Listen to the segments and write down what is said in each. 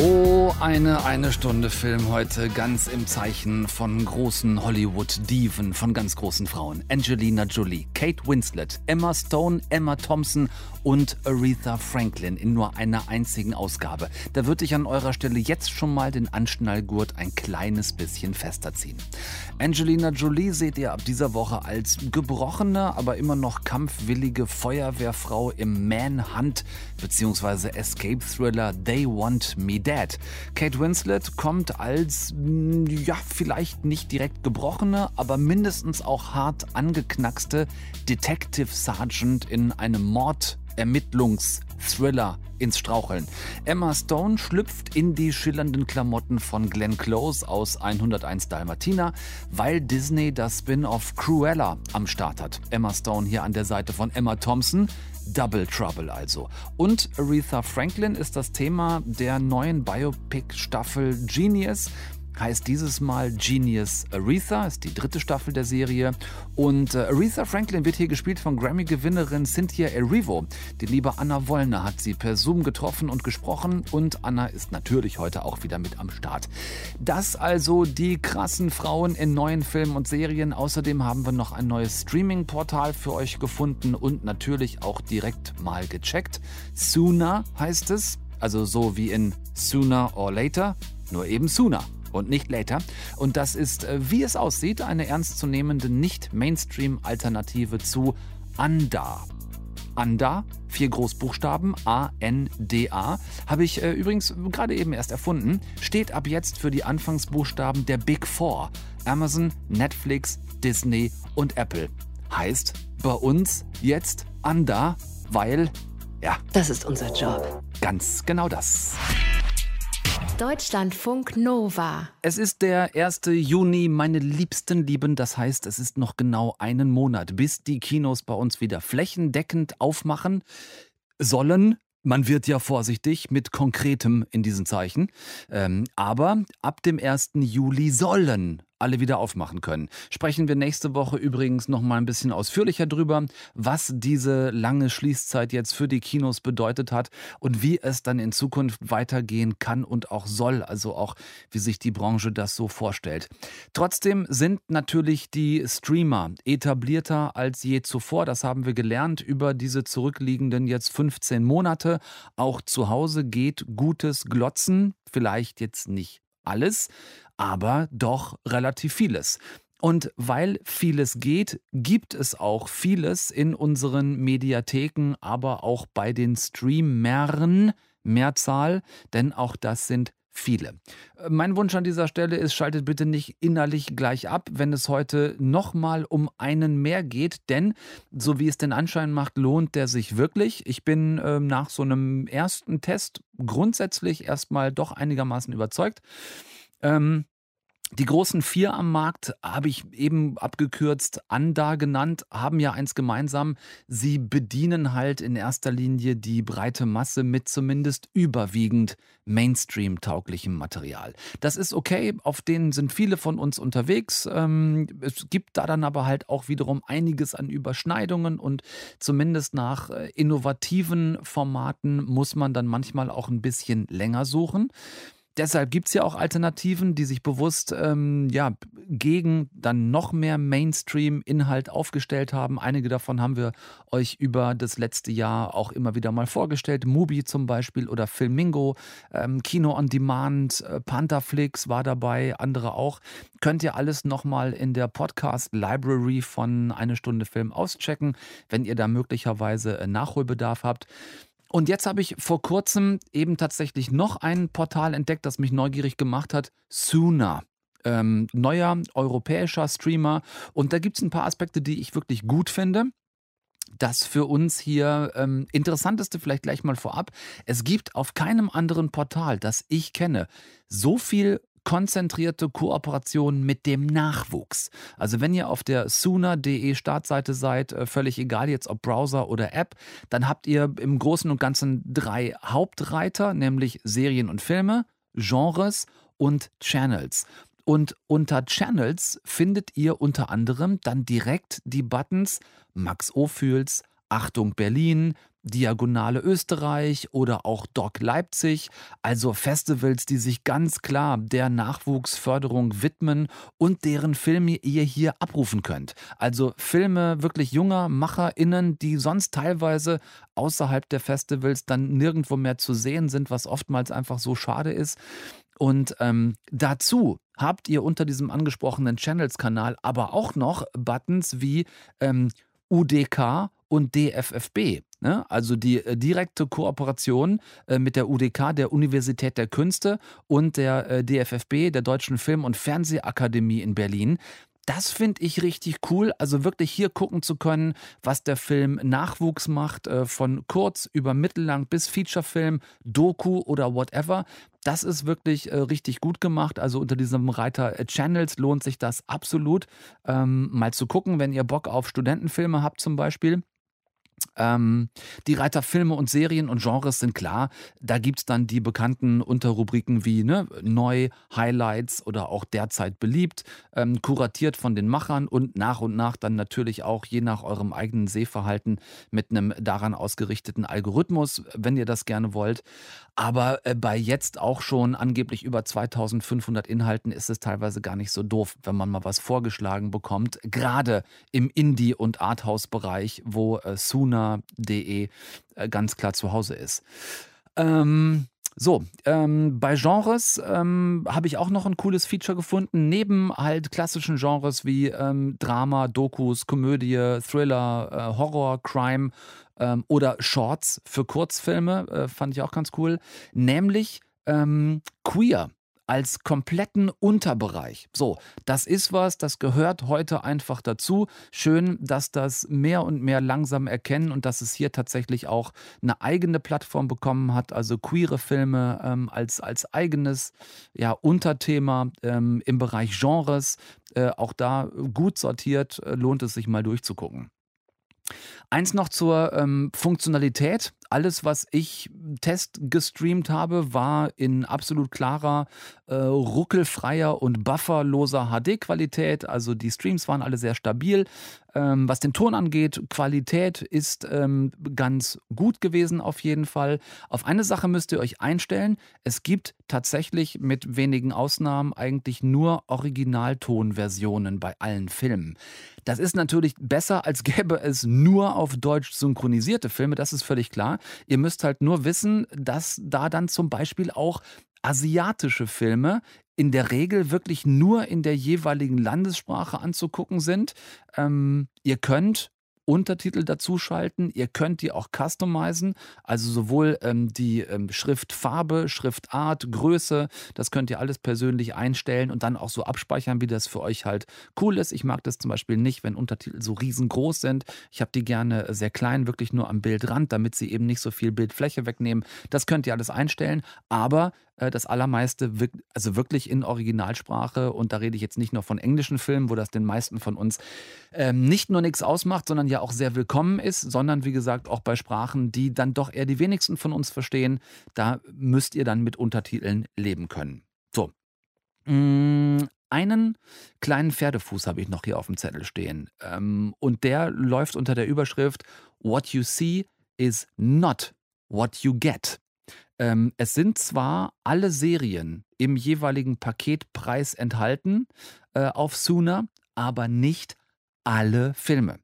Oh, eine eine Stunde Film heute ganz im Zeichen von großen Hollywood-Diven, von ganz großen Frauen. Angelina Jolie, Kate Winslet, Emma Stone, Emma Thompson und Aretha Franklin in nur einer einzigen Ausgabe. Da würde ich an eurer Stelle jetzt schon mal den Anschnallgurt ein kleines bisschen fester ziehen. Angelina Jolie seht ihr ab dieser Woche als gebrochene, aber immer noch kampfwillige Feuerwehrfrau im Manhunt bzw. Escape Thriller They Want Me Dead. Kate Winslet kommt als, mm, ja, vielleicht nicht direkt gebrochene, aber mindestens auch hart angeknackste Detective Sergeant in einem Mord Ermittlungsthriller ins Straucheln. Emma Stone schlüpft in die schillernden Klamotten von Glenn Close aus 101 Dalmatina, weil Disney das Spin-off Cruella am Start hat. Emma Stone hier an der Seite von Emma Thompson. Double Trouble also. Und Aretha Franklin ist das Thema der neuen Biopic-Staffel Genius heißt dieses Mal Genius Aretha, ist die dritte Staffel der Serie. Und äh, Aretha Franklin wird hier gespielt von Grammy-Gewinnerin Cynthia Erivo. Die liebe Anna Wollner hat sie per Zoom getroffen und gesprochen und Anna ist natürlich heute auch wieder mit am Start. Das also die krassen Frauen in neuen Filmen und Serien. Außerdem haben wir noch ein neues Streaming-Portal für euch gefunden und natürlich auch direkt mal gecheckt. Sooner heißt es, also so wie in Sooner or Later, nur eben Sooner und nicht later. Und das ist, äh, wie es aussieht, eine ernstzunehmende Nicht-Mainstream-Alternative zu Anda. Anda, vier Großbuchstaben, A-N-D-A, habe ich äh, übrigens gerade eben erst erfunden, steht ab jetzt für die Anfangsbuchstaben der Big Four. Amazon, Netflix, Disney und Apple. Heißt bei uns jetzt Anda, weil, ja. Das ist unser Job. Ganz genau das. Deutschlandfunk Nova. Es ist der 1. Juni, meine liebsten Lieben. Das heißt, es ist noch genau einen Monat, bis die Kinos bei uns wieder flächendeckend aufmachen sollen. Man wird ja vorsichtig mit Konkretem in diesen Zeichen. Ähm, aber ab dem 1. Juli sollen alle wieder aufmachen können. Sprechen wir nächste Woche übrigens noch mal ein bisschen ausführlicher drüber, was diese lange Schließzeit jetzt für die Kinos bedeutet hat und wie es dann in Zukunft weitergehen kann und auch soll, also auch wie sich die Branche das so vorstellt. Trotzdem sind natürlich die Streamer etablierter als je zuvor, das haben wir gelernt über diese zurückliegenden jetzt 15 Monate. Auch zu Hause geht gutes Glotzen, vielleicht jetzt nicht alles, aber doch relativ vieles. Und weil vieles geht, gibt es auch vieles in unseren Mediatheken, aber auch bei den Streamern, Mehrzahl, denn auch das sind viele. Mein Wunsch an dieser Stelle ist, schaltet bitte nicht innerlich gleich ab, wenn es heute nochmal um einen mehr geht, denn so wie es den Anschein macht, lohnt der sich wirklich. Ich bin äh, nach so einem ersten Test grundsätzlich erstmal doch einigermaßen überzeugt. Ähm, die großen vier am Markt habe ich eben abgekürzt Anda genannt, haben ja eins gemeinsam. Sie bedienen halt in erster Linie die breite Masse mit zumindest überwiegend Mainstream-tauglichem Material. Das ist okay, auf denen sind viele von uns unterwegs. Ähm, es gibt da dann aber halt auch wiederum einiges an Überschneidungen und zumindest nach äh, innovativen Formaten muss man dann manchmal auch ein bisschen länger suchen deshalb gibt es ja auch Alternativen, die sich bewusst ähm, ja, gegen dann noch mehr Mainstream-Inhalt aufgestellt haben. Einige davon haben wir euch über das letzte Jahr auch immer wieder mal vorgestellt. Mubi zum Beispiel oder Filmingo, ähm, Kino on Demand, äh, Pantherflix war dabei, andere auch. Könnt ihr alles nochmal in der Podcast-Library von Eine Stunde Film auschecken, wenn ihr da möglicherweise äh, Nachholbedarf habt. Und jetzt habe ich vor kurzem eben tatsächlich noch ein Portal entdeckt, das mich neugierig gemacht hat. Sooner. Ähm, neuer europäischer Streamer. Und da gibt es ein paar Aspekte, die ich wirklich gut finde. Das für uns hier ähm, interessanteste vielleicht gleich mal vorab. Es gibt auf keinem anderen Portal, das ich kenne, so viel konzentrierte Kooperation mit dem Nachwuchs. Also wenn ihr auf der sooner.de Startseite seid, äh, völlig egal jetzt ob Browser oder App, dann habt ihr im Großen und Ganzen drei Hauptreiter, nämlich Serien und Filme, Genres und Channels. Und unter Channels findet ihr unter anderem dann direkt die Buttons Max Ophüls, Achtung Berlin, Diagonale Österreich oder auch Doc Leipzig, also Festivals, die sich ganz klar der Nachwuchsförderung widmen und deren Filme ihr hier abrufen könnt. Also Filme wirklich junger MacherInnen, die sonst teilweise außerhalb der Festivals dann nirgendwo mehr zu sehen sind, was oftmals einfach so schade ist. Und ähm, dazu habt ihr unter diesem angesprochenen Channels-Kanal aber auch noch Buttons wie ähm, UDK und DFFB. Ne? Also die äh, direkte Kooperation äh, mit der UDK, der Universität der Künste und der äh, DFFB, der Deutschen Film- und Fernsehakademie in Berlin. Das finde ich richtig cool. Also wirklich hier gucken zu können, was der Film Nachwuchs macht, äh, von kurz über mittellang bis Featurefilm, Doku oder whatever. Das ist wirklich äh, richtig gut gemacht. Also unter diesem Reiter äh, Channels lohnt sich das absolut, ähm, mal zu gucken, wenn ihr Bock auf Studentenfilme habt zum Beispiel. Ähm, die Reiter Filme und Serien und Genres sind klar. Da gibt es dann die bekannten Unterrubriken wie ne, Neu, Highlights oder auch derzeit beliebt, ähm, kuratiert von den Machern und nach und nach dann natürlich auch je nach eurem eigenen Sehverhalten mit einem daran ausgerichteten Algorithmus, wenn ihr das gerne wollt. Aber äh, bei jetzt auch schon angeblich über 2500 Inhalten ist es teilweise gar nicht so doof, wenn man mal was vorgeschlagen bekommt. Gerade im Indie- und Arthouse-Bereich, wo äh, suna.de äh, ganz klar zu Hause ist. Ähm, so, ähm, bei Genres ähm, habe ich auch noch ein cooles Feature gefunden. Neben halt klassischen Genres wie ähm, Drama, Dokus, Komödie, Thriller, äh, Horror, Crime ähm, oder Shorts für Kurzfilme, äh, fand ich auch ganz cool. Nämlich ähm, Queer als kompletten Unterbereich. So, das ist was, das gehört heute einfach dazu. Schön, dass das mehr und mehr langsam erkennen und dass es hier tatsächlich auch eine eigene Plattform bekommen hat, also queere Filme ähm, als, als eigenes ja, Unterthema ähm, im Bereich Genres. Äh, auch da gut sortiert, äh, lohnt es sich mal durchzugucken. Eins noch zur ähm, Funktionalität. Alles, was ich test gestreamt habe, war in absolut klarer, äh, ruckelfreier und bufferloser HD-Qualität. Also die Streams waren alle sehr stabil. Ähm, was den Ton angeht, Qualität ist ähm, ganz gut gewesen auf jeden Fall. Auf eine Sache müsst ihr euch einstellen. Es gibt tatsächlich mit wenigen Ausnahmen eigentlich nur Originaltonversionen bei allen Filmen. Das ist natürlich besser, als gäbe es nur auf Deutsch synchronisierte Filme, das ist völlig klar. Ihr müsst halt nur wissen, dass da dann zum Beispiel auch asiatische Filme in der Regel wirklich nur in der jeweiligen Landessprache anzugucken sind. Ähm, ihr könnt Untertitel dazuschalten. Ihr könnt die auch customizen, also sowohl ähm, die ähm, Schriftfarbe, Schriftart, Größe, das könnt ihr alles persönlich einstellen und dann auch so abspeichern, wie das für euch halt cool ist. Ich mag das zum Beispiel nicht, wenn Untertitel so riesengroß sind. Ich habe die gerne sehr klein, wirklich nur am Bildrand, damit sie eben nicht so viel Bildfläche wegnehmen. Das könnt ihr alles einstellen, aber äh, das allermeiste, also wirklich in Originalsprache. Und da rede ich jetzt nicht nur von englischen Filmen, wo das den meisten von uns ähm, nicht nur nichts ausmacht, sondern ja auch sehr willkommen ist, sondern wie gesagt auch bei Sprachen, die dann doch eher die wenigsten von uns verstehen. Da müsst ihr dann mit Untertiteln leben können. So. Mm, einen kleinen Pferdefuß habe ich noch hier auf dem Zettel stehen. Ähm, und der läuft unter der Überschrift What you see is not what you get. Ähm, es sind zwar alle Serien im jeweiligen Paketpreis enthalten äh, auf Suna, aber nicht alle Filme.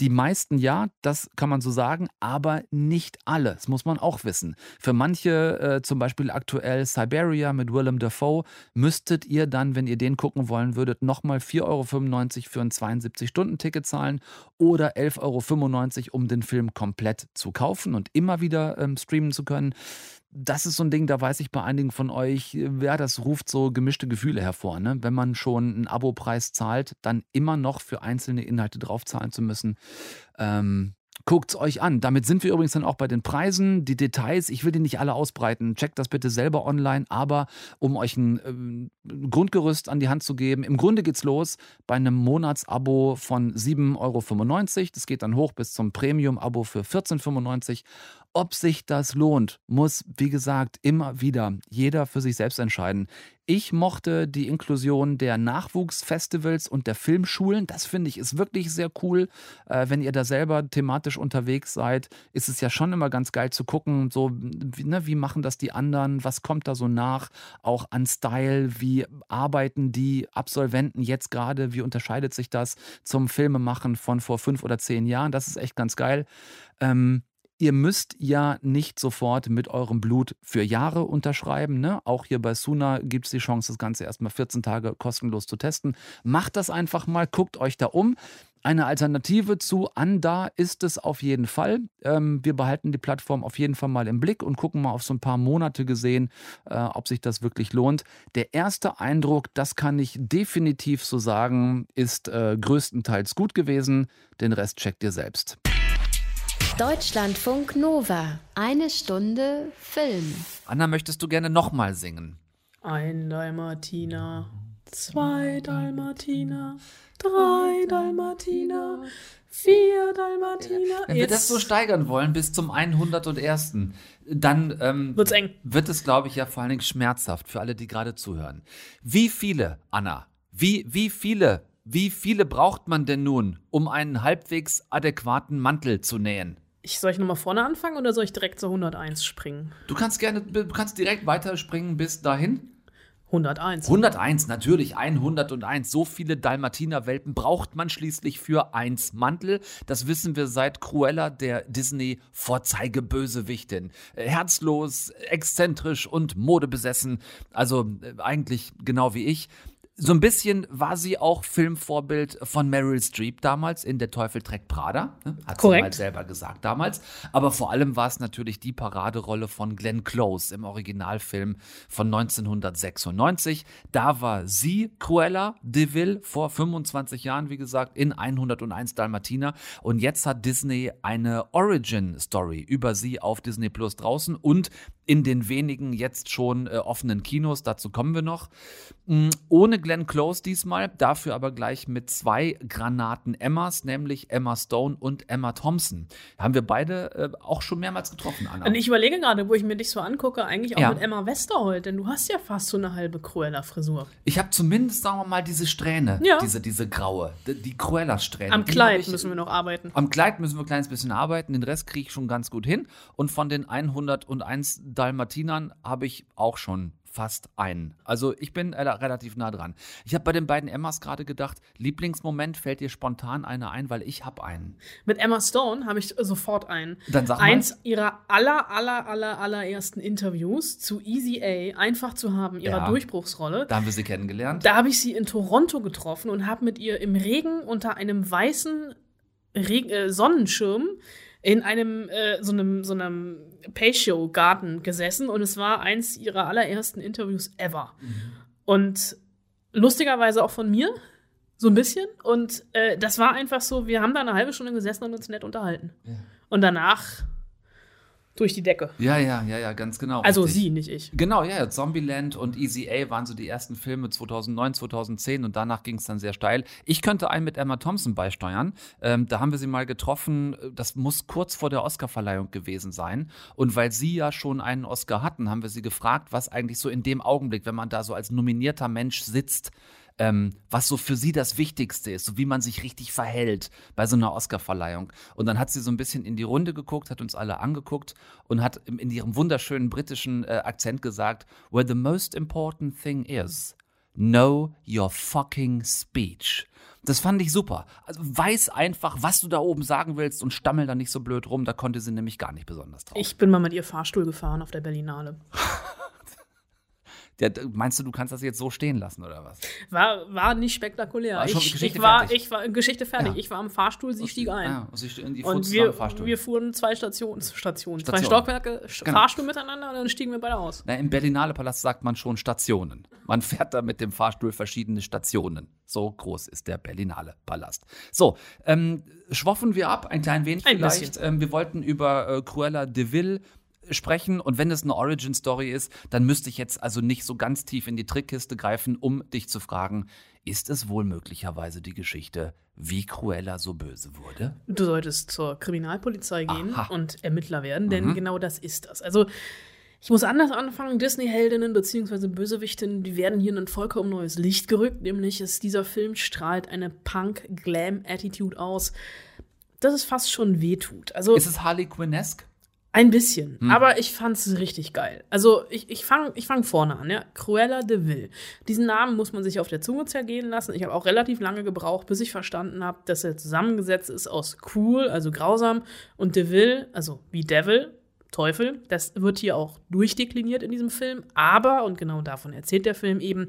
Die meisten ja, das kann man so sagen, aber nicht alle. Das muss man auch wissen. Für manche, äh, zum Beispiel aktuell Siberia mit Willem Dafoe, müsstet ihr dann, wenn ihr den gucken wollen würdet, nochmal 4,95 Euro für ein 72-Stunden-Ticket zahlen oder 11,95 Euro, um den Film komplett zu kaufen und immer wieder ähm, streamen zu können das ist so ein Ding, da weiß ich bei einigen von euch, ja, das ruft so gemischte Gefühle hervor. Ne? Wenn man schon einen Abopreis zahlt, dann immer noch für einzelne Inhalte draufzahlen zu müssen. Ähm, Guckt es euch an. Damit sind wir übrigens dann auch bei den Preisen. Die Details, ich will die nicht alle ausbreiten. Checkt das bitte selber online. Aber um euch ein äh, Grundgerüst an die Hand zu geben, im Grunde geht's los bei einem Monatsabo von 7,95 Euro. Das geht dann hoch bis zum Premium-Abo für 14,95 Euro. Ob sich das lohnt, muss, wie gesagt, immer wieder jeder für sich selbst entscheiden. Ich mochte die Inklusion der Nachwuchsfestivals und der Filmschulen. Das finde ich ist wirklich sehr cool. Äh, wenn ihr da selber thematisch unterwegs seid, ist es ja schon immer ganz geil zu gucken, so wie, ne, wie machen das die anderen, was kommt da so nach, auch an Style, wie arbeiten die Absolventen jetzt gerade, wie unterscheidet sich das zum Filmemachen von vor fünf oder zehn Jahren. Das ist echt ganz geil. Ähm, Ihr müsst ja nicht sofort mit eurem Blut für Jahre unterschreiben. Ne? Auch hier bei Suna gibt es die Chance, das Ganze erstmal 14 Tage kostenlos zu testen. Macht das einfach mal, guckt euch da um. Eine Alternative zu Anda ist es auf jeden Fall. Ähm, wir behalten die Plattform auf jeden Fall mal im Blick und gucken mal auf so ein paar Monate gesehen, äh, ob sich das wirklich lohnt. Der erste Eindruck, das kann ich definitiv so sagen, ist äh, größtenteils gut gewesen. Den Rest checkt ihr selbst. Deutschlandfunk Nova. Eine Stunde Film. Anna, möchtest du gerne nochmal singen? Ein Dalmatiner, zwei Dalmatiner, drei Dalmatiner, vier Dalmatiner. Wenn wir das so steigern wollen bis zum 101., dann ähm, wird's eng. wird es, glaube ich, ja vor allen Dingen schmerzhaft für alle, die gerade zuhören. Wie viele, Anna, wie, wie viele, wie viele braucht man denn nun, um einen halbwegs adäquaten Mantel zu nähen? Ich, soll ich nochmal vorne anfangen oder soll ich direkt zur 101 springen? Du kannst gerne, du kannst direkt weiterspringen bis dahin. 101. 101, natürlich, 101. So viele Dalmatiner-Welpen braucht man schließlich für eins Mantel. Das wissen wir seit Cruella, der Disney-Vorzeigebösewichtin. Herzlos, exzentrisch und modebesessen. Also äh, eigentlich genau wie ich. So ein bisschen war sie auch Filmvorbild von Meryl Streep damals in Der Teufel trägt Prada. Ne? Hat Korrekt. sie mal selber gesagt damals. Aber vor allem war es natürlich die Paraderolle von Glenn Close im Originalfilm von 1996. Da war sie Cruella de Vil vor 25 Jahren, wie gesagt, in 101 Dalmatiner. Und jetzt hat Disney eine Origin-Story über sie auf Disney Plus draußen und in den wenigen jetzt schon äh, offenen Kinos. Dazu kommen wir noch. Mm, ohne Glenn Close diesmal, dafür aber gleich mit zwei Granaten Emmas, nämlich Emma Stone und Emma Thompson. Haben wir beide äh, auch schon mehrmals getroffen, Anna. Und ich überlege gerade, wo ich mir dich so angucke, eigentlich auch Ja. mit Emma Westerholt, denn du hast ja fast so eine halbe Cruella-Frisur. Ich habe zumindest, sagen wir mal, diese Strähne, Ja. diese, diese graue, die, die Cruella-Strähne. Am Kleid ich- müssen wir noch arbeiten. Am Kleid müssen wir ein kleines bisschen arbeiten, den Rest kriege ich schon ganz gut hin. Und von den 101 Dalmatinern habe ich auch schon fast einen. Also ich bin äh, relativ nah dran. Ich habe bei den beiden Emmas gerade gedacht, Lieblingsmoment fällt dir spontan einer ein, weil ich habe einen. Mit Emma Stone habe ich sofort einen. Dann sag mal. Eins ihrer aller, aller, aller, allerersten Interviews zu Easy A, einfach zu haben, ihrer Ja. Durchbruchsrolle. Da haben wir sie kennengelernt. Da habe ich sie in Toronto getroffen und habe mit ihr im Regen unter einem weißen Reg äh, Sonnenschirm in einem äh, so einem so einem Patio Garten gesessen und es war eins ihrer allerersten Interviews ever. Und lustigerweise auch von mir so ein bisschen und äh, das war einfach so, wir haben da eine halbe Stunde gesessen und uns nett unterhalten. Und danach durch die Decke. Ja, ja, ja, ja, ganz genau. Also richtig. sie, nicht ich. Genau, ja, ja. Zombieland und Easy A waren so die ersten Filme 2009, 2010 und danach ging es dann sehr steil. Ich könnte einen mit Emma Thompson beisteuern. Ähm, da haben wir sie mal getroffen. Das muss kurz vor der Oscarverleihung gewesen sein. Und weil sie ja schon einen Oscar hatten, haben wir sie gefragt, was eigentlich so in dem Augenblick, wenn man da so als nominierter Mensch sitzt, ähm, was so für sie das Wichtigste ist, so wie man sich richtig verhält bei so einer Oscarverleihung. Und dann hat sie so ein bisschen in die Runde geguckt, hat uns alle angeguckt und hat in ihrem wunderschönen britischen äh, Akzent gesagt, where the most important thing is, know your fucking speech. Das fand ich super. Also weiß einfach, was du da oben sagen willst und stammel da nicht so blöd rum. Da konnte sie nämlich gar nicht besonders drauf. Ich bin mal mit ihr Fahrstuhl gefahren auf der Berlinale. Der, meinst du, du kannst das jetzt so stehen lassen oder was? War, war nicht spektakulär. War ich, Geschichte ich war, fertig. ich war Geschichte fertig. Ja. Ich war am Fahrstuhl, sie stieg ein. Ah, sie ste- die und wir, Fahrstuhl. wir fuhren zwei Stationen, Stationen, zwei Stationen. Stockwerke, Genau. Fahrstuhl miteinander und dann stiegen wir beide aus. Na, Im Berlinale Palast sagt man schon Stationen. Man fährt da mit dem Fahrstuhl verschiedene Stationen. So groß ist der Berlinale Palast. So, ähm, schwoffen wir ab, ein klein wenig Ein vielleicht. Ähm, wir wollten über äh, Cruella de Vil sprechen. Und wenn es eine Origin-Story ist, dann müsste ich jetzt also nicht so ganz tief in die Trickkiste greifen, um dich zu fragen, ist es wohl möglicherweise die Geschichte, wie Cruella so böse wurde? Du solltest zur Kriminalpolizei gehen Aha. und Ermittler werden, denn Mhm. genau das ist das. Also, ich muss anders anfangen. Disney-Heldinnen bzw. Bösewichtinnen, die werden hier in ein vollkommen neues Licht gerückt, nämlich ist dieser Film strahlt eine Punk-Glam-Attitude aus, dass es fast schon wehtut. Also, Ist es Harley Quinn-esque? Ein bisschen, Hm. aber ich fand's richtig geil. Also ich, ich fange ich fang vorne an, ja. Cruella de Vil. Diesen Namen muss man sich auf der Zunge zergehen lassen. Ich habe auch relativ lange gebraucht, bis ich verstanden habe, dass er zusammengesetzt ist aus cool, also grausam, und de Vil, also wie Devil, Teufel. Das wird hier auch durchdekliniert in diesem Film. Aber, und genau davon erzählt der Film eben,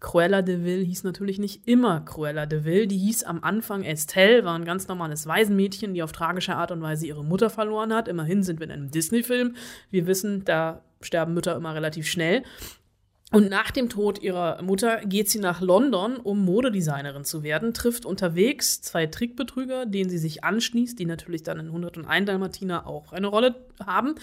Cruella de Vil hieß natürlich nicht immer Cruella de Vil. Die hieß am Anfang Estelle, war ein ganz normales Waisenmädchen, die auf tragische Art und Weise ihre Mutter verloren hat. Immerhin sind wir in einem Disney-Film. Wir wissen, da sterben Mütter immer relativ schnell. Und nach dem Tod ihrer Mutter geht sie nach London, um Modedesignerin zu werden, trifft unterwegs zwei Trickbetrüger, denen sie sich anschließt, die natürlich dann in 101 Dalmatiner auch eine Rolle haben,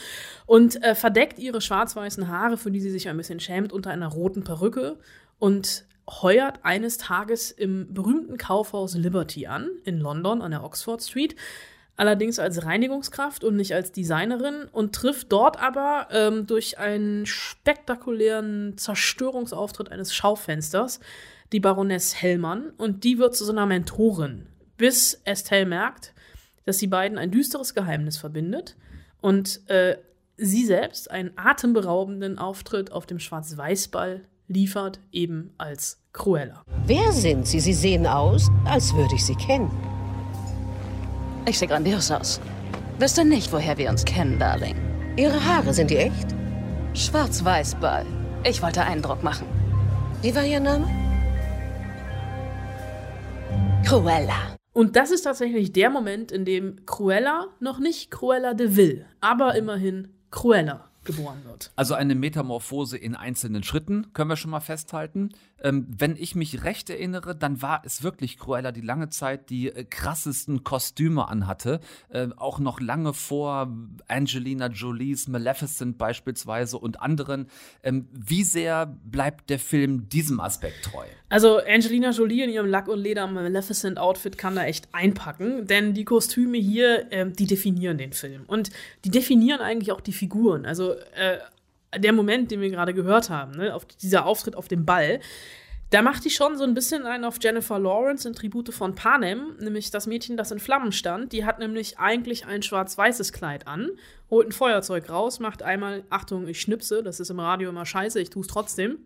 und äh, verdeckt ihre schwarz-weißen Haare, für die sie sich ein bisschen schämt, unter einer roten Perücke und heuert eines Tages im berühmten Kaufhaus Liberty an, in London an der Oxford Street, allerdings als Reinigungskraft und nicht als Designerin und trifft dort aber ähm, durch einen spektakulären Zerstörungsauftritt eines Schaufensters die Baroness Hellmann und die wird zu so einer Mentorin, bis Estelle merkt, dass die beiden ein düsteres Geheimnis verbindet und äh, sie selbst einen atemberaubenden Auftritt auf dem Schwarz-Weiß-Ball liefert, eben als Cruella. Wer sind Sie? Sie sehen aus, als würde ich Sie kennen. Ich sehe grandios aus. Wüsste nicht, woher wir uns kennen, Darling. Ihre Haare, sind die echt? Schwarz-Weiß-Ball. Ich wollte Eindruck machen. Wie war Ihr Name? Cruella. Und das ist tatsächlich der Moment, in dem Cruella noch nicht Cruella de Vil, aber immerhin Cruella geboren wird. Also eine Metamorphose in einzelnen Schritten, können wir schon mal festhalten. Ähm, wenn ich mich recht erinnere, dann war es wirklich Cruella, die lange Zeit die äh, krassesten Kostüme anhatte. Äh, auch noch lange vor Angelina Jolies Maleficent beispielsweise und anderen. Ähm, wie sehr bleibt der Film diesem Aspekt treu? Also Angelina Jolie in ihrem Lack- und Leder-Maleficent-Outfit kann da echt einpacken, denn die Kostüme hier, ähm, die definieren den Film. Und die definieren eigentlich auch die Figuren. Also äh, der Moment, den wir gerade gehört haben, ne, auf dieser Auftritt auf dem Ball, da macht die schon so ein bisschen einen auf Jennifer Lawrence in Tribute von Panem, nämlich das Mädchen, das in Flammen stand. Die hat nämlich eigentlich ein schwarz-weißes Kleid an, holt ein Feuerzeug raus, macht einmal, Achtung, ich schnipse, das ist im Radio immer scheiße, ich tue es trotzdem.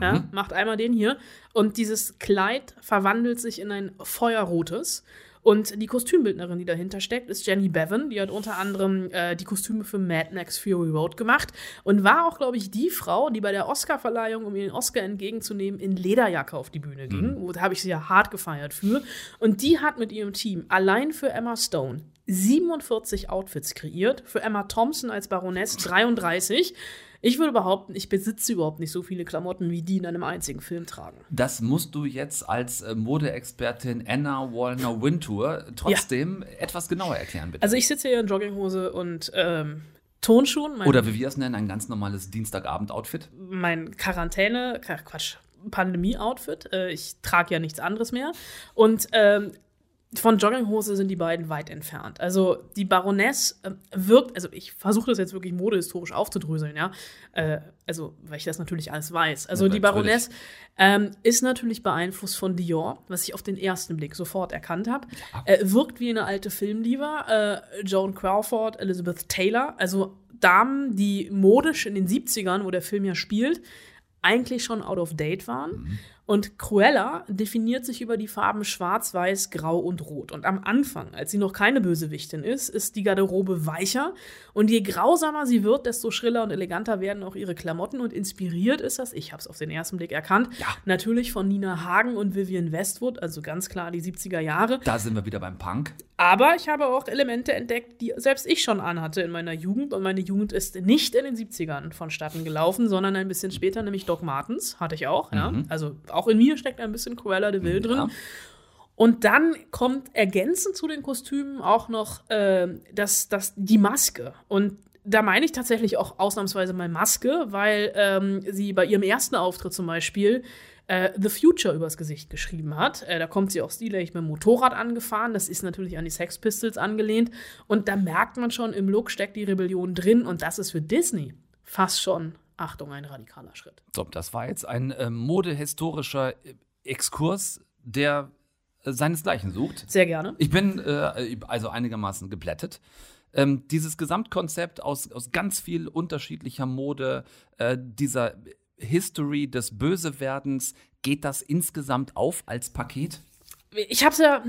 Ja, macht einmal den hier. Und dieses Kleid verwandelt sich in ein feuerrotes. Und die Kostümbildnerin, die dahinter steckt, ist Jenny Bevan. Die hat unter anderem äh, die Kostüme für Mad Max Fury Road gemacht und war auch, glaube ich, die Frau, die bei der Oscarverleihung, um ihren Oscar entgegenzunehmen, in Lederjacke auf die Bühne ging. Wo- Da habe ich sie ja hart gefeiert für. Und die hat mit ihrem Team allein für Emma Stone 47 Outfits kreiert. Für Emma Thompson als Baroness 33. Ich würde behaupten, ich besitze überhaupt nicht so viele Klamotten, wie die in einem einzigen Film tragen. Das musst du jetzt als äh, Modeexpertin Anna Wallner Wintour trotzdem etwas genauer erklären, bitte. Also ich sitze hier in Jogginghose und ähm, Tonschuhen. Mein, Oder wie wir es nennen, ein ganz normales Dienstagabend-Outfit. mein Quarantäne, Quatsch, Pandemie-Outfit. Äh, ich trage ja nichts anderes mehr. Und ähm, von Jogginghose sind die beiden weit entfernt. Also die Baroness äh, wirkt, also ich versuche das jetzt wirklich modehistorisch aufzudröseln, ja. Äh, also, weil ich das natürlich alles weiß. Also Ja, die. Baroness ähm, ist natürlich beeinflusst von Dior, was ich auf den ersten Blick sofort erkannt habe. Äh, wirkt wie eine alte Filmdiva. Äh, Joan Crawford, Elizabeth Taylor, also Damen, die modisch in den 70ern, wo der Film ja spielt, eigentlich schon out of date waren. Und Cruella definiert sich über die Farben Schwarz, Weiß, Grau und Rot. Und am Anfang, als sie noch keine Bösewichtin ist, ist die Garderobe weicher. Und je grausamer sie wird, desto schriller und eleganter werden auch ihre Klamotten. Und inspiriert ist das, ich habe es auf den ersten Blick erkannt, natürlich von Nina Hagen und Vivian Westwood, also ganz klar die 70er Jahre. Da sind wir wieder beim Punk. Aber ich habe auch Elemente entdeckt, die selbst ich schon anhatte in meiner Jugend. Und meine Jugend ist nicht in den 70ern vonstatten gelaufen, sondern ein bisschen später, nämlich Doc Martens. Hatte ich auch, ja. Also auch in mir steckt ein bisschen Cruella de Vil drin. Ja. Und dann kommt ergänzend zu den Kostümen auch noch äh, das, das, die Maske. Und da meine ich tatsächlich auch ausnahmsweise mal Maske, weil ähm, sie bei ihrem ersten Auftritt zum Beispiel äh, The Future übers Gesicht geschrieben hat. Äh, da kommt sie auch stilig mit dem Motorrad angefahren. Das ist natürlich an die Sex Pistols angelehnt. Und da merkt man schon, im Look steckt die Rebellion drin. Und das ist für Disney fast schon, Achtung, ein radikaler Schritt. So, das war jetzt ein äh, modehistorischer Exkurs, der äh, seinesgleichen sucht. Sehr gerne. Ich bin äh, also einigermaßen geplättet. Ähm, dieses Gesamtkonzept aus, aus ganz viel unterschiedlicher Mode, äh, dieser History des Bösewerdens, geht das insgesamt auf als Paket? Ich habe es ja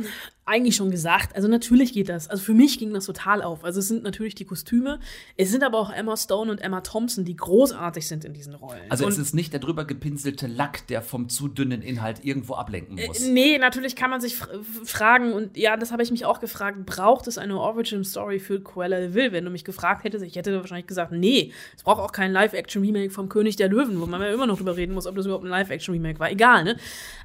eigentlich schon gesagt. Also natürlich geht das. Also für mich ging das total auf. Also es sind natürlich die Kostüme. Es sind aber auch Emma Stone und Emma Thompson, die großartig sind in diesen Rollen. Also und es ist nicht der drüber gepinselte Lack, der vom zu dünnen Inhalt irgendwo ablenken muss. Äh, nee, natürlich kann man sich fr fragen, und ja, das habe ich mich auch gefragt, braucht es eine Origin-Story für Cruella de Vil? Wenn du mich gefragt hättest, ich hätte wahrscheinlich gesagt, nee, es braucht auch kein Live-Action-Remake vom König der Löwen, wo man ja immer noch drüber reden muss, ob das überhaupt ein Live-Action-Remake war. Egal, ne?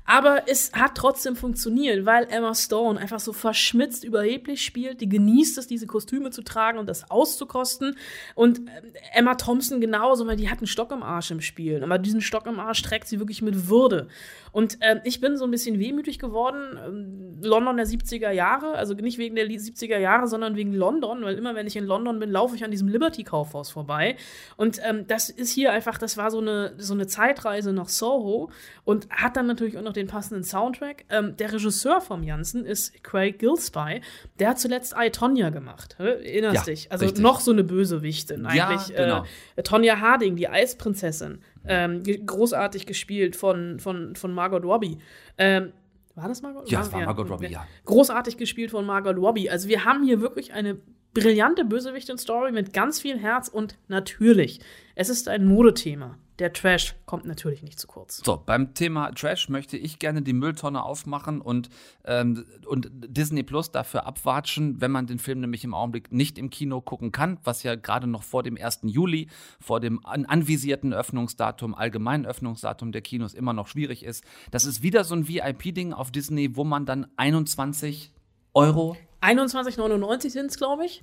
Aber es hat trotzdem funktioniert, weil Emma Stone einfach so verschmitzt überheblich spielt. Die genießt es, diese Kostüme zu tragen und das auszukosten. Und äh, Emma Thompson genauso, weil die hat einen Stock im Arsch im Spiel. Aber diesen Stock im Arsch trägt sie wirklich mit Würde. Und äh, ich bin so ein bisschen wehmütig geworden. Ähm, London der 70er Jahre, also nicht wegen der 70er Jahre, sondern wegen London, weil immer wenn ich in London bin, laufe ich an diesem Liberty-Kaufhaus vorbei. Und ähm, das ist hier einfach, das war so eine, so eine Zeitreise nach Soho und hat dann natürlich auch noch den passenden Soundtrack. Ähm, der Regisseur vom Janssen ist Craig Gillespie. Der hat zuletzt I, Tonya gemacht. Erinnerst ja, dich? Also richtig. noch so eine Bösewichtin eigentlich. Ja, genau. äh, Tonya Harding, die Eisprinzessin. Ähm, großartig gespielt von, von, von Margot Robbie. Ähm, war das Margot? Ja, es war Margot Robbie, ja. Großartig gespielt von Margot Robbie. Also wir haben hier wirklich eine brillante Bösewichtin-Story mit ganz viel Herz und natürlich, es ist ein Modethema der Trash kommt natürlich nicht zu kurz. So, beim Thema Trash möchte ich gerne die Mülltonne aufmachen und, ähm, und Disney Plus dafür abwatschen, wenn man den Film nämlich im Augenblick nicht im Kino gucken kann, was ja gerade noch vor dem 1. Juli, vor dem an anvisierten Öffnungsdatum, allgemeinen Öffnungsdatum der Kinos immer noch schwierig ist. Das ist wieder so ein VIP-Ding auf Disney, wo man dann 21 Euro 21,99 sind es, glaube ich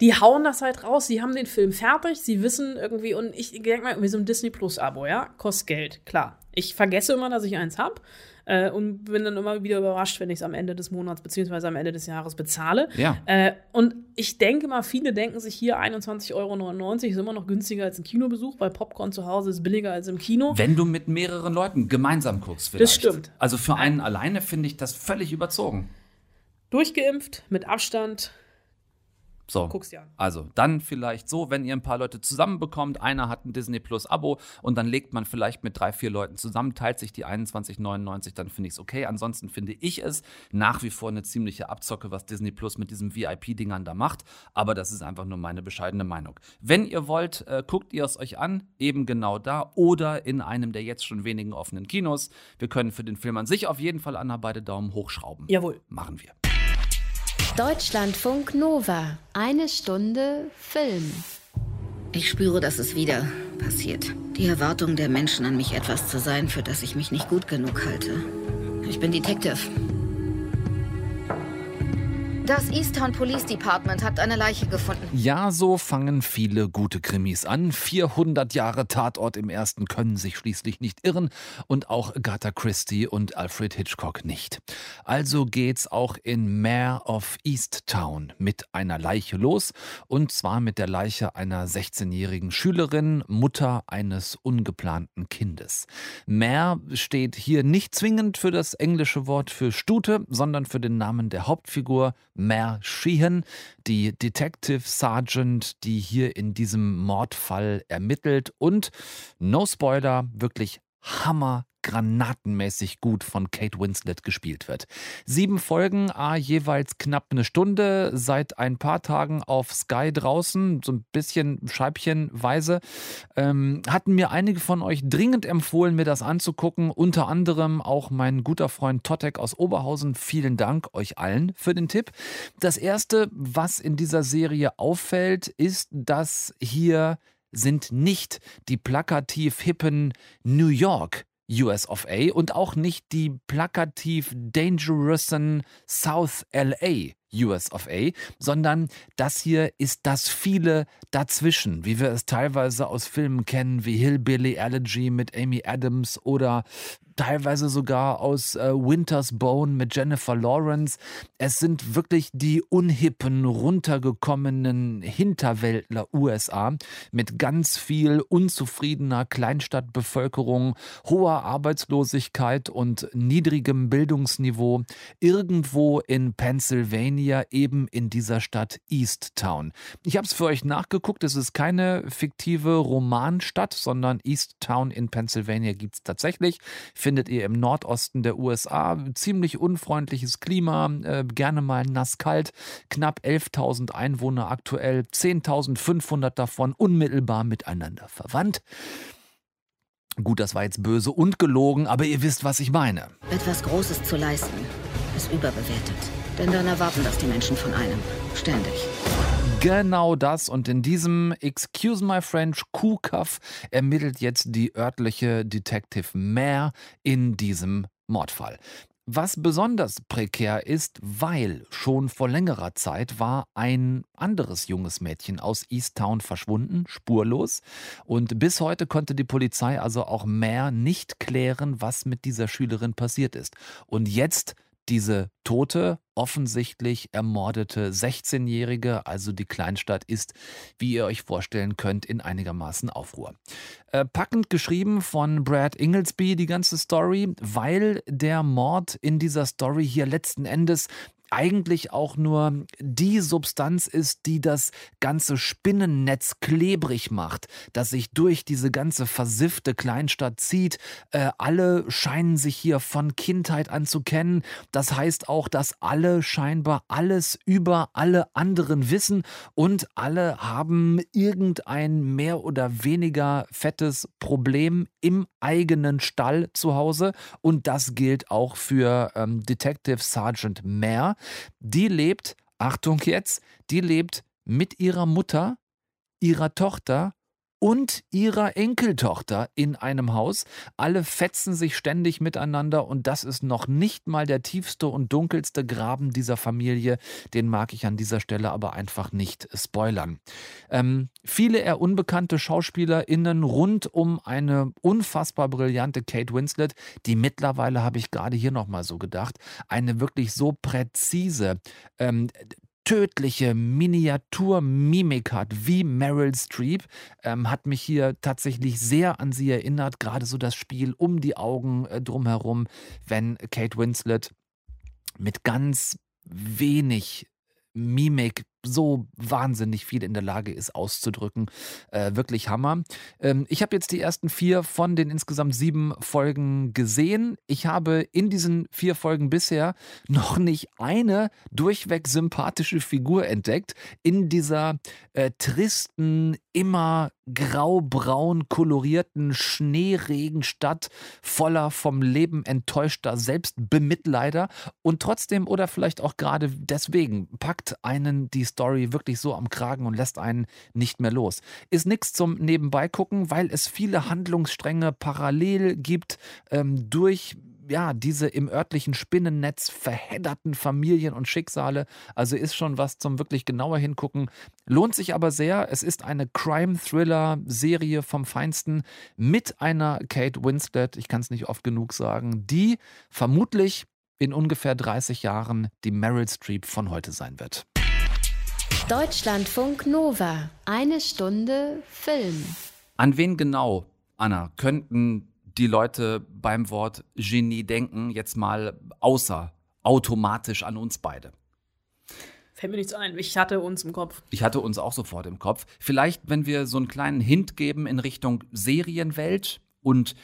die hauen das halt raus. Sie haben den Film fertig, sie wissen irgendwie, und ich denke mal, wir sind ein Disney Plus-Abo, ja? Kostet Geld, klar. Ich vergesse immer, dass ich eins habe. Äh, und bin dann immer wieder überrascht, wenn ich es am Ende des Monats bzw. am Ende des Jahres bezahle. Ja. Äh, und ich denke mal, viele denken sich hier 21,99 Euro ist immer noch günstiger als ein Kinobesuch, weil Popcorn zu Hause ist billiger als im Kino. Wenn du mit mehreren Leuten gemeinsam guckst, vielleicht. Das stimmt. Also für einen alleine finde ich das völlig überzogen. Durchgeimpft, mit Abstand, so, Guck's dir an. also dann vielleicht so, wenn ihr ein paar Leute zusammenbekommt, einer hat ein Disney Plus Abo und dann legt man vielleicht mit drei, vier Leuten zusammen, teilt sich die 21,99, dann finde ich es okay. Ansonsten finde ich es nach wie vor eine ziemliche Abzocke, was Disney Plus mit diesen VIP-Dingern da macht. Aber das ist einfach nur meine bescheidene Meinung. Wenn ihr wollt, äh, guckt ihr es euch an, eben genau da oder in einem der jetzt schon wenigen offenen Kinos. Wir können für den Film an sich auf jeden Fall an beide Daumen hochschrauben. Jawohl. Machen wir. Deutschlandfunk Nova. Eine Stunde Film. Ich spüre, dass es wieder passiert. Die Erwartung der Menschen an mich etwas zu sein, für das ich mich nicht gut genug halte. Ich bin Detective. Das Easttown Police Department hat eine Leiche gefunden. Ja, so fangen viele gute Krimis an. 400 Jahre Tatort im ersten können sich schließlich nicht irren und auch Agatha Christie und Alfred Hitchcock nicht. Also geht's auch in Mare of Easttown mit einer Leiche los und zwar mit der Leiche einer 16-jährigen Schülerin, Mutter eines ungeplanten Kindes. Mare steht hier nicht zwingend für das englische Wort für Stute, sondern für den Namen der Hauptfigur Mer Sheehan, die Detective Sergeant, die hier in diesem Mordfall ermittelt. Und, no Spoiler, wirklich Hammer granatenmäßig gut von Kate Winslet gespielt wird. Sieben Folgen, a jeweils knapp eine Stunde, seit ein paar Tagen auf Sky draußen, so ein bisschen scheibchenweise. Ähm, hatten mir einige von euch dringend empfohlen, mir das anzugucken, unter anderem auch mein guter Freund Totek aus Oberhausen. Vielen Dank euch allen für den Tipp. Das erste, was in dieser Serie auffällt, ist, dass hier sind nicht die plakativ hippen New York US of A und auch nicht die plakativ dangerousen South LA US of A, sondern das hier ist das viele dazwischen, wie wir es teilweise aus Filmen kennen wie Hillbilly Elegy mit Amy Adams oder teilweise sogar aus äh, Winter's Bone mit Jennifer Lawrence. Es sind wirklich die unhippen, runtergekommenen Hinterwäldler USA mit ganz viel unzufriedener Kleinstadtbevölkerung, hoher Arbeitslosigkeit und niedrigem Bildungsniveau irgendwo in Pennsylvania, eben in dieser Stadt Easttown. Ich habe es für euch nachgeguckt, es ist keine fiktive Romanstadt, sondern Easttown in Pennsylvania gibt es tatsächlich findet ihr im Nordosten der USA. Ziemlich unfreundliches Klima, äh, gerne mal nass-kalt. Knapp 11.000 Einwohner aktuell, 10.500 davon unmittelbar miteinander verwandt. Gut, das war jetzt böse und gelogen, aber ihr wisst, was ich meine. Etwas Großes zu leisten, ist überbewertet. Denn dann erwarten das die Menschen von einem. Ständig. Genau das. Und in diesem Excuse My French Kuhkaff ermittelt jetzt die örtliche Detective Mare in diesem Mordfall. Was besonders prekär ist, weil schon vor längerer Zeit war ein anderes junges Mädchen aus Easttown verschwunden, spurlos. Und bis heute konnte die Polizei also auch mehr nicht klären, was mit dieser Schülerin passiert ist. Und jetzt diese tote, offensichtlich ermordete 16-Jährige, also die Kleinstadt, ist, wie ihr euch vorstellen könnt, in einigermaßen Aufruhr. Äh, packend geschrieben von Brad Inglesby die ganze Story, weil der Mord in dieser Story hier letzten Endes eigentlich auch nur die Substanz ist, die das ganze Spinnennetz klebrig macht, das sich durch diese ganze versiffte Kleinstadt zieht. Äh, alle scheinen sich hier von Kindheit an zu kennen. Das heißt auch, dass alle scheinbar alles über alle anderen wissen und alle haben irgendein mehr oder weniger fettes Problem im eigenen Stall zu Hause. Und das gilt auch für ähm, Detective Sergeant Mare. Die lebt, Achtung jetzt, die lebt mit ihrer Mutter, ihrer Tochter und ihrer Enkeltochter in einem Haus. Alle fetzen sich ständig miteinander und das ist noch nicht mal der tiefste und dunkelste Graben dieser Familie. Den mag ich an dieser Stelle aber einfach nicht spoilern. Ähm, viele eher unbekannte SchauspielerInnen rund um eine unfassbar brillante Kate Winslet, die mittlerweile, habe ich gerade hier nochmal so gedacht, eine wirklich so präzise, ähm, tödliche Miniaturmimik hat, wie Meryl Streep, ähm, hat mich hier tatsächlich sehr an sie erinnert. Gerade so das Spiel um die Augen äh, drumherum, wenn Kate Winslet mit ganz wenig Mimik so wahnsinnig viel in der Lage ist auszudrücken. Äh, wirklich Hammer. Ähm, ich habe jetzt die ersten vier von den insgesamt sieben Folgen gesehen. Ich habe in diesen vier Folgen bisher noch nicht eine durchweg sympathische Figur entdeckt. In dieser äh, tristen, immer grau-braun kolorierten Schneeregenstadt voller vom Leben enttäuschter Selbstbemitleider. Und trotzdem oder vielleicht auch gerade deswegen packt einen die Story wirklich so am Kragen und lässt einen nicht mehr los. Ist nichts zum Nebenbei gucken, weil es viele Handlungsstränge parallel gibt ähm, durch ja, diese im örtlichen Spinnennetz verhedderten Familien und Schicksale. Also ist schon was zum wirklich genauer hingucken. Lohnt sich aber sehr. Es ist eine Crime-Thriller-Serie vom Feinsten mit einer Kate Winslet, ich kann es nicht oft genug sagen, die vermutlich in ungefähr 30 Jahren die Meryl Streep von heute sein wird. Deutschlandfunk Nova. Eine Stunde Film. An wen genau, Anna, könnten die Leute beim Wort Genie denken, jetzt mal außer automatisch an uns beide? Fällt mir nichts ein. Ich hatte uns im Kopf. Ich hatte uns auch sofort im Kopf. Vielleicht, wenn wir so einen kleinen Hint geben in Richtung Serienwelt und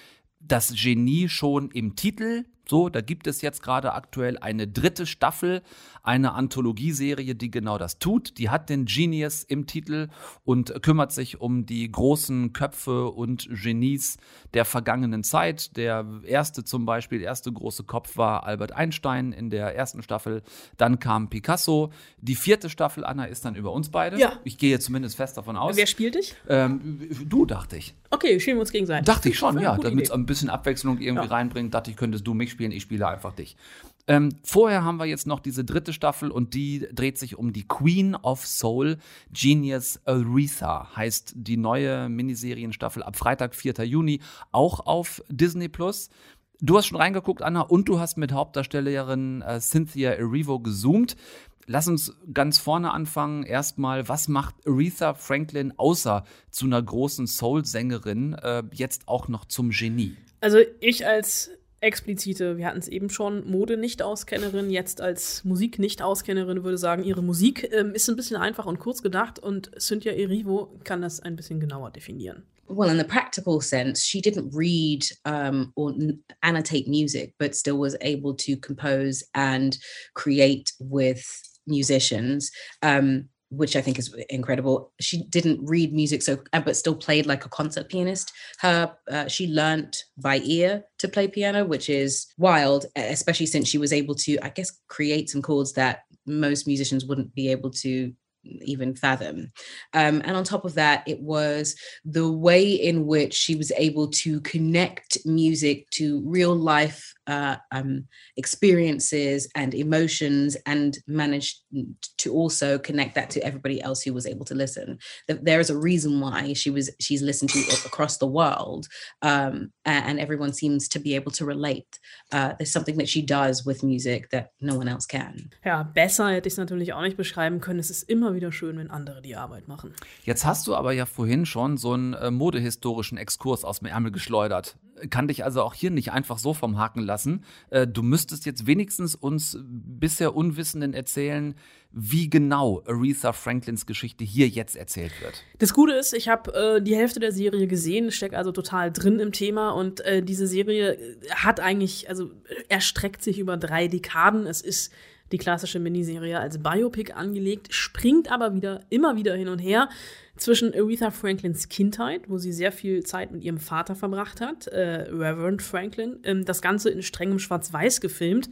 das Genie schon im Titel So, da gibt es jetzt gerade aktuell eine dritte Staffel, eine Anthologieserie, die genau das tut. Die hat den Genius im Titel und kümmert sich um die großen Köpfe und Genies der vergangenen Zeit. Der erste zum Beispiel, der erste große Kopf war Albert Einstein in der ersten Staffel. Dann kam Picasso. Die vierte Staffel, Anna, ist dann über uns beide. Ja. Ich gehe zumindest fest davon aus. Wer spielt dich? Ähm, du, dachte ich. Okay, spielen wir uns gegenseitig. Dachte ich schon, ja. Damit es ein bisschen Abwechslung irgendwie Ja. reinbringt, dachte ich, könntest du mich spielen, ich spiele einfach dich. Ähm, vorher haben wir jetzt noch diese dritte Staffel und die dreht sich um die Queen of Soul, Genius Aretha, heißt die neue Miniserienstaffel ab Freitag, 4. Juni, auch auf Disney Plus. Du hast schon reingeguckt, Anna, und du hast mit Hauptdarstellerin äh, Cynthia Erivo gezoomt. Lass uns ganz vorne anfangen. Erstmal, was macht Aretha Franklin außer zu einer großen Soul-Sängerin äh, jetzt auch noch zum Genie? Also ich als explizite, wir hatten es eben schon, Mode-Nicht-Auskennerin, jetzt als Musik-Nicht-Auskennerin würde sagen, ihre Musik ähm, ist ein bisschen einfach und kurz gedacht. Und Cynthia Erivo kann das ein bisschen genauer definieren. well, in the practical sense, she didn't read um, or annotate music, but still was able to compose and create with musicians, um, which I think is incredible. She didn't read music, so but still played like a concert pianist. Her uh, she learnt by ear to play piano, which is wild, especially since she was able to, I guess, create some chords that most musicians wouldn't be able to even fathom. Um, and on top of that, it was the way in which she was able to connect music to real life uh, um, experiences and emotions and managed to also connect that to everybody else who was able to listen. Th- There is a reason why she was she's listened to a- across the world, um, and everyone seems to be able to relate. Uh, there's something that she does with music that no one else can. Ja, besser hätte ich es natürlich auch nicht beschreiben können. Es ist immer wieder schön, wenn andere die Arbeit machen. Jetzt hast du aber ja vorhin schon so einen äh, modehistorischen Exkurs aus dem Ärmel geschleudert. Kann dich also auch hier nicht einfach so vom Haken lassen. Äh, du müsstest jetzt wenigstens uns bisher Unwissenden erzählen, wie genau Aretha Franklins Geschichte hier jetzt erzählt wird. Das Gute ist, ich habe äh, die Hälfte der Serie gesehen, stecke also total drin im Thema und äh, diese Serie hat eigentlich, also erstreckt sich über drei Dekaden. Es ist die klassische Miniserie als Biopic angelegt, springt aber wieder, immer wieder hin und her zwischen Aretha Franklins Kindheit, wo sie sehr viel Zeit mit ihrem Vater verbracht hat, äh, Reverend Franklin, ähm, das Ganze in strengem Schwarz-Weiß gefilmt,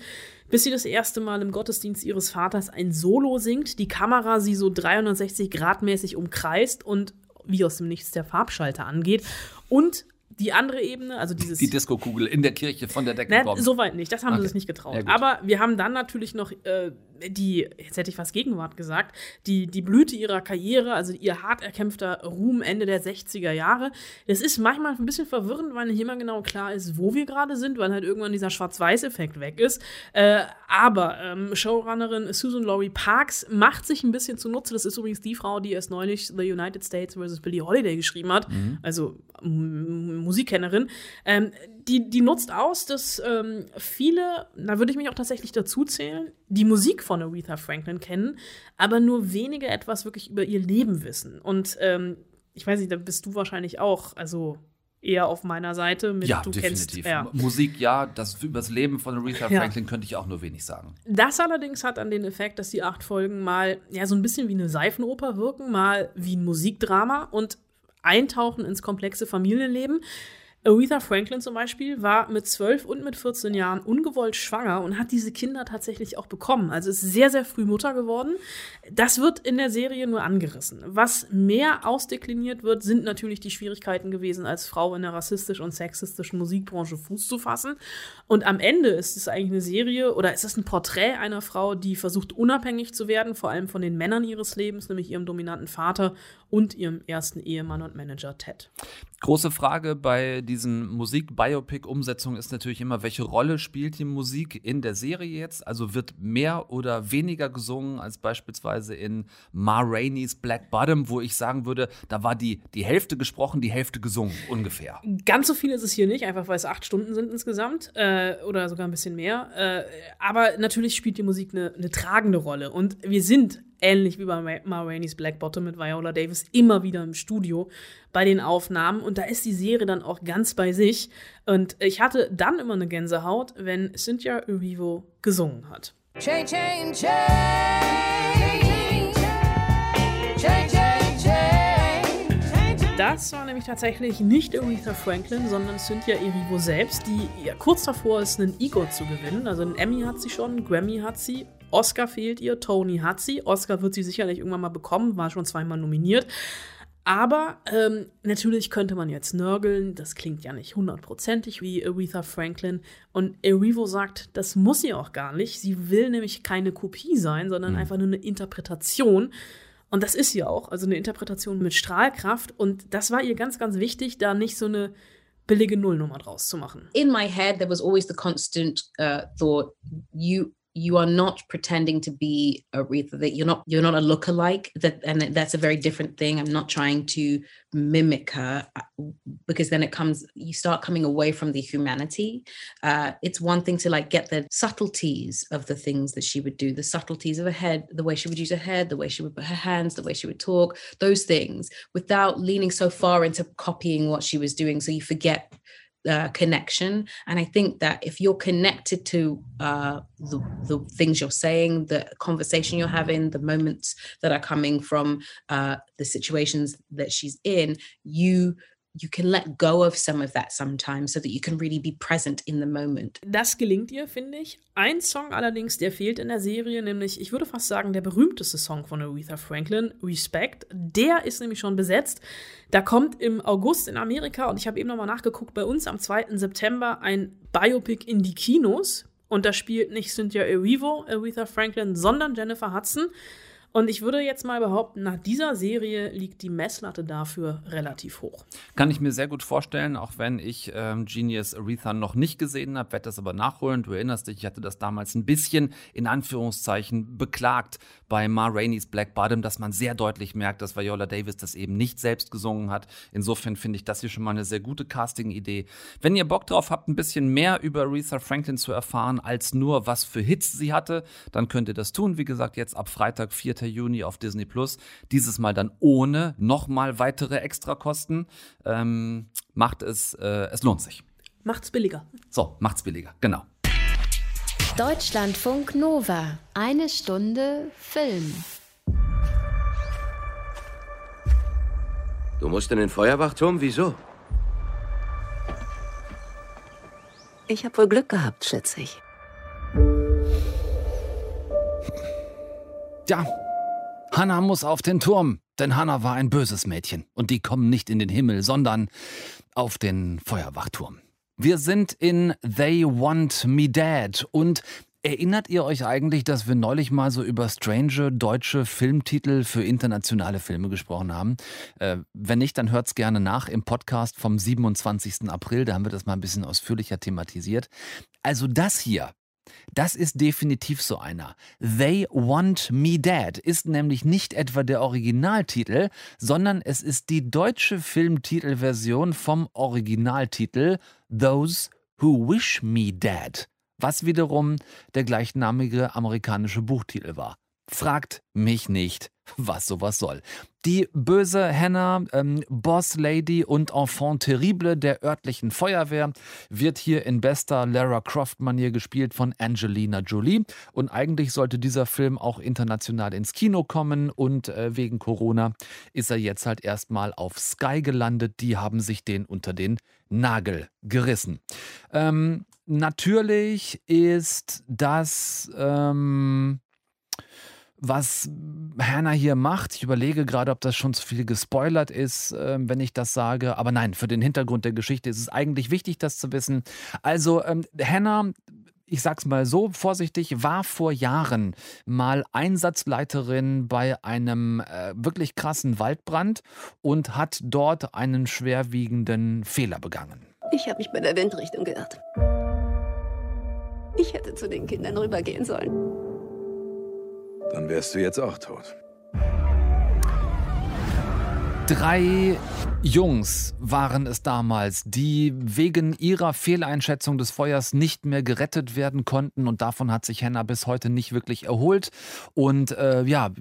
bis sie das erste Mal im Gottesdienst ihres Vaters ein Solo singt, die Kamera sie so 360 Grad mäßig umkreist und wie aus dem Nichts der Farbschalter angeht und die andere Ebene, also dieses Die Diskokugel in der Kirche von der Decke Nein, kommt. soweit nicht. Das haben Okay. sie sich nicht getraut. Ja. Aber wir haben dann natürlich noch äh, die, jetzt hätte ich was Gegenwart gesagt, die, die Blüte ihrer Karriere, also ihr hart erkämpfter Ruhm Ende der 60er Jahre. Das ist manchmal ein bisschen verwirrend, weil nicht immer genau klar ist, wo wir gerade sind, weil halt irgendwann dieser Schwarz-Weiß-Effekt weg ist. Äh, aber ähm, Showrunnerin Susan Laurie Parks macht sich ein bisschen zunutze. Das ist übrigens die Frau, die erst neulich The United States vs. Billie Holiday geschrieben hat. Also M- Musikkennerin. Ähm, die, die nutzt aus, dass ähm, viele, da würde ich mich auch tatsächlich dazu zählen, die Musik von Aretha Franklin kennen, aber nur wenige etwas wirklich über ihr Leben wissen. Und ähm, ich weiß nicht, da bist du wahrscheinlich auch, also eher auf meiner Seite. Mit, ja, du definitiv. Kennst, ja. Musik, ja, das übers Leben von Aretha Ja. Franklin könnte ich auch nur wenig sagen. Das allerdings hat dann den Effekt, dass die acht Folgen mal ja so ein bisschen wie eine Seifenoper wirken, mal wie ein Musikdrama und eintauchen ins komplexe Familienleben. Aretha Franklin zum Beispiel war mit 12 und mit 14 Jahren ungewollt schwanger und hat diese Kinder tatsächlich auch bekommen. Also ist sehr, sehr früh Mutter geworden. Das wird in der Serie nur angerissen. Was mehr ausdekliniert wird, sind natürlich die Schwierigkeiten gewesen, als Frau in der rassistisch und sexistischen Musikbranche Fuß zu fassen. Und am Ende ist es eigentlich eine Serie oder ist es ein Porträt einer Frau, die versucht, unabhängig zu werden, vor allem von den Männern ihres Lebens, nämlich ihrem dominanten Vater und ihrem ersten Ehemann und Manager Ted. Große Frage bei diesen Musik-Biopic-Umsetzungen ist natürlich immer, welche Rolle spielt die Musik in der Serie jetzt? Also wird mehr oder weniger gesungen als beispielsweise in Ma Rainey's Black Bottom, wo ich sagen würde, da war die, die Hälfte gesprochen, die Hälfte gesungen, ungefähr. Ganz so viel ist es hier nicht, einfach weil es acht Stunden sind insgesamt äh, oder sogar ein bisschen mehr. Äh, aber natürlich spielt die Musik eine, eine tragende Rolle. Und wir sind ähnlich wie bei Ma Rainey's Black Bottom mit Viola Davis, immer wieder im Studio bei den Aufnahmen. Und da ist die Serie dann auch ganz bei sich. Und ich hatte dann immer eine Gänsehaut, wenn Cynthia Erivo gesungen hat. Change, change, change. Das war nämlich tatsächlich nicht Aretha Franklin, sondern Cynthia Erivo selbst, die ja, kurz davor ist, einen EGOT zu gewinnen. Also einen Emmy hat sie schon, einen Grammy hat sie, Oscar fehlt ihr, Tony hat sie. Oscar wird sie sicherlich irgendwann mal bekommen, war schon zweimal nominiert. Aber ähm, natürlich könnte man jetzt nörgeln, das klingt ja nicht hundertprozentig wie Aretha Franklin. Und Erivo sagt, das muss sie auch gar nicht. Sie will nämlich keine Kopie sein, sondern mhm. einfach nur eine Interpretation. Und das ist sie auch, also eine Interpretation mit Strahlkraft. Und das war ihr ganz, ganz wichtig, da nicht so eine billige Nullnummer draus zu machen. In my head, there was always the constant uh, thought, you you are not pretending to be Aretha. That you're not you're not a lookalike. That and that's a very different thing. I'm not trying to mimic her uh, because then it comes you start coming away from the humanity. Uh, it's one thing to like get the subtleties of the things that she would do, the subtleties of her head, the way she would use her head, the way she would put her hands, the way she would talk, those things, without leaning so far into copying what she was doing. So you forget connection. And I think that if you're connected to uh, the, the things you're saying, the conversation you're having, the moments that are coming from uh, the situations that she's in, you you can let go of some of that sometimes so that you can really be present in the moment. Das gelingt ihr, finde ich. Ein Song allerdings, der fehlt in der Serie, nämlich, ich würde fast sagen, der berühmteste Song von Aretha Franklin, Respect. Der ist nämlich schon besetzt. Da kommt im August in Amerika, und ich habe eben nochmal nachgeguckt, bei uns am 2. September ein Biopic in die Kinos. Und da spielt nicht Cynthia Erivo, Aretha Franklin, sondern Jennifer Hudson. Und ich würde jetzt mal behaupten, nach dieser Serie liegt die Messlatte dafür relativ hoch. Kann ich mir sehr gut vorstellen, auch wenn ich ähm, Genius Aretha noch nicht gesehen habe, werde das aber nachholen. Du erinnerst dich, ich hatte das damals ein bisschen in Anführungszeichen beklagt bei Ma Rainey's Black Bottom, dass man sehr deutlich merkt, dass Viola Davis das eben nicht selbst gesungen hat. Insofern finde ich das hier schon mal eine sehr gute Casting-Idee. Wenn ihr Bock drauf habt, ein bisschen mehr über Aretha Franklin zu erfahren, als nur was für Hits sie hatte, dann könnt ihr das tun. Wie gesagt, jetzt ab Freitag, 4. Juni auf Disney Plus. Dieses Mal dann ohne nochmal weitere Extrakosten. Ähm, macht es, äh, es lohnt sich. Macht's billiger. So, macht's billiger, genau. Deutschlandfunk Nova. Eine Stunde Film. Du musst in den Feuerwachturm? Wieso? Ich habe wohl Glück gehabt, schätze ich. Ja, Hannah muss auf den Turm, denn Hannah war ein böses Mädchen und die kommen nicht in den Himmel, sondern auf den Feuerwachturm. Wir sind in They Want Me Dead und Erinnert ihr euch eigentlich, dass wir neulich mal so über strange deutsche Filmtitel für internationale Filme gesprochen haben? Äh, wenn nicht, dann hört es gerne nach im Podcast vom 27. April. Da haben wir das mal ein bisschen ausführlicher thematisiert. Also das hier, das ist definitiv so einer. They Want Me Dead ist nämlich nicht etwa der Originaltitel, sondern es ist die deutsche Filmtitelversion vom Originaltitel Those Who Wish Me Dead, was wiederum der gleichnamige amerikanische Buchtitel war. Fragt mich nicht, was sowas soll. Die böse Hannah, ähm, Boss Lady und Enfant terrible der örtlichen Feuerwehr wird hier in bester Lara Croft-Manier gespielt von Angelina Jolie. Und eigentlich sollte dieser Film auch international ins Kino kommen und äh, wegen Corona ist er jetzt halt erstmal auf Sky gelandet. Die haben sich den unter den Nagel gerissen. Ähm, natürlich ist das. Ähm, was Hannah hier macht. Ich überlege gerade, ob das schon zu viel gespoilert ist, äh, wenn ich das sage. Aber nein, für den Hintergrund der Geschichte ist es eigentlich wichtig, das zu wissen. Also ähm, Hannah ich sag's mal so vorsichtig, war vor Jahren mal Einsatzleiterin bei einem äh, wirklich krassen Waldbrand und hat dort einen schwerwiegenden Fehler begangen. Ich habe mich bei der Windrichtung geirrt. Ich hätte zu den Kindern rübergehen sollen. Dann wärst du jetzt auch tot. Drei Jungs waren es damals, die wegen ihrer Fehleinschätzung des Feuers nicht mehr gerettet werden konnten und davon hat sich Henna bis heute nicht wirklich erholt. Und äh, ja,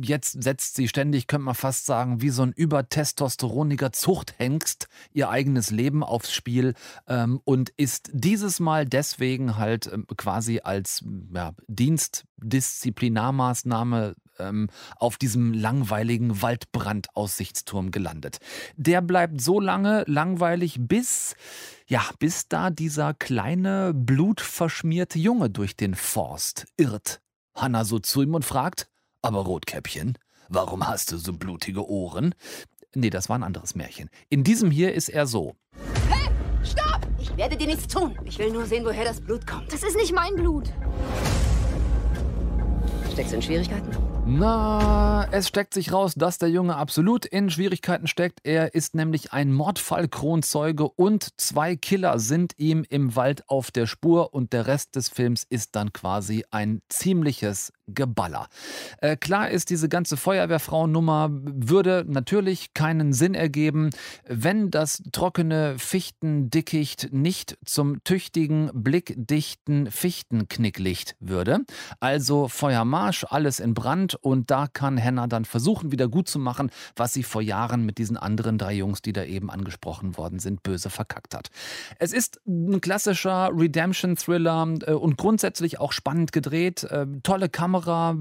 jetzt setzt sie ständig, könnte man fast sagen, wie so ein übertestosteroniger Zuchthengst ihr eigenes Leben aufs Spiel ähm, und ist dieses Mal deswegen halt äh, quasi als ja, Dienstdisziplinarmaßnahme ähm, auf diesem langweiligen Waldbrandaussichtsturm gelandet. Der bleibt so lange langweilig, bis ja, bis da dieser kleine blutverschmierte Junge durch den Forst irrt. Hanna so zu ihm und fragt: Aber Rotkäppchen, warum hast du so blutige Ohren? Nee, das war ein anderes Märchen. In diesem hier ist er so. Hey, stopp! Ich werde dir nichts tun. Ich will nur sehen, woher das Blut kommt. Das ist nicht mein Blut. Steckst du in Schwierigkeiten? Na, es steckt sich raus, dass der Junge absolut in Schwierigkeiten steckt. Er ist nämlich ein Mordfall-Kronzeuge und zwei Killer sind ihm im Wald auf der Spur und der Rest des Films ist dann quasi ein ziemliches Geballer. Äh, klar ist, diese ganze Feuerwehrfrauennummer würde natürlich keinen Sinn ergeben, wenn das trockene Fichtendickicht nicht zum tüchtigen, blickdichten Fichtenknicklicht würde. Also Feuermarsch, alles in Brand und da kann Henna dann versuchen, wieder gut zu machen, was sie vor Jahren mit diesen anderen drei Jungs, die da eben angesprochen worden sind, böse verkackt hat. Es ist ein klassischer Redemption-Thriller äh, und grundsätzlich auch spannend gedreht, äh, tolle Kamera, Kamera,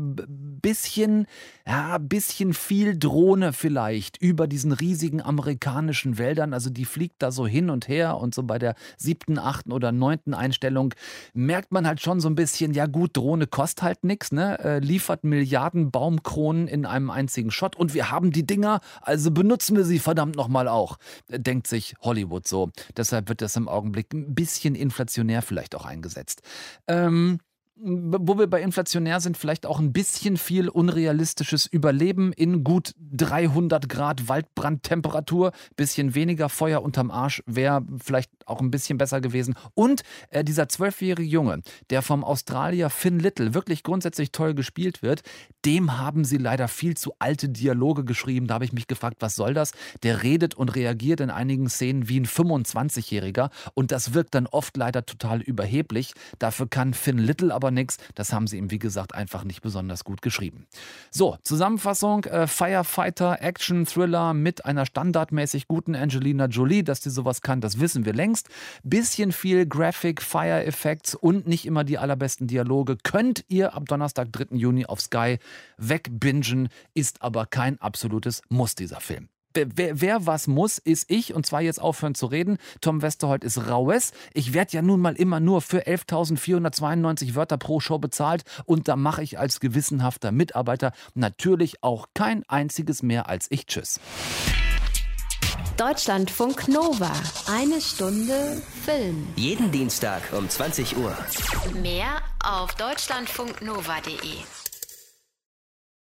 bisschen, ja, bisschen viel Drohne vielleicht über diesen riesigen amerikanischen Wäldern. Also die fliegt da so hin und her und so bei der siebten, achten oder neunten Einstellung merkt man halt schon so ein bisschen, ja gut, Drohne kostet halt nichts, ne? Äh, liefert Milliarden Baumkronen in einem einzigen Shot und wir haben die Dinger, also benutzen wir sie verdammt nochmal auch, denkt sich Hollywood so. Deshalb wird das im Augenblick ein bisschen inflationär vielleicht auch eingesetzt. Ähm, wo wir bei inflationär sind, vielleicht auch ein bisschen viel unrealistisches Überleben in gut 300 Grad Waldbrandtemperatur, bisschen weniger Feuer unterm Arsch wäre vielleicht auch ein bisschen besser gewesen. Und äh, dieser zwölfjährige Junge, der vom Australier Finn Little wirklich grundsätzlich toll gespielt wird, dem haben sie leider viel zu alte Dialoge geschrieben. Da habe ich mich gefragt, was soll das? Der redet und reagiert in einigen Szenen wie ein 25-Jähriger und das wirkt dann oft leider total überheblich. Dafür kann Finn Little aber nichts. Das haben sie ihm, wie gesagt, einfach nicht besonders gut geschrieben. So, Zusammenfassung: äh, Firefighter, Action, Thriller mit einer standardmäßig guten Angelina Jolie. Dass die sowas kann, das wissen wir längst. Bisschen viel Graphic, Fire Effects und nicht immer die allerbesten Dialoge könnt ihr ab Donnerstag, 3. Juni auf Sky wegbingen, ist aber kein absolutes Muss dieser Film wer, wer, was muss, ist ich. Und zwar jetzt aufhören zu reden. Tom Westerholt ist raues. Ich werde ja nun mal immer nur für 11.492 Wörter pro Show bezahlt. Und da mache ich als gewissenhafter Mitarbeiter natürlich auch kein einziges mehr als ich. Tschüss. Deutschlandfunk Nova. Eine Stunde Film. Jeden Dienstag um 20 Uhr. Mehr auf deutschlandfunknova.de.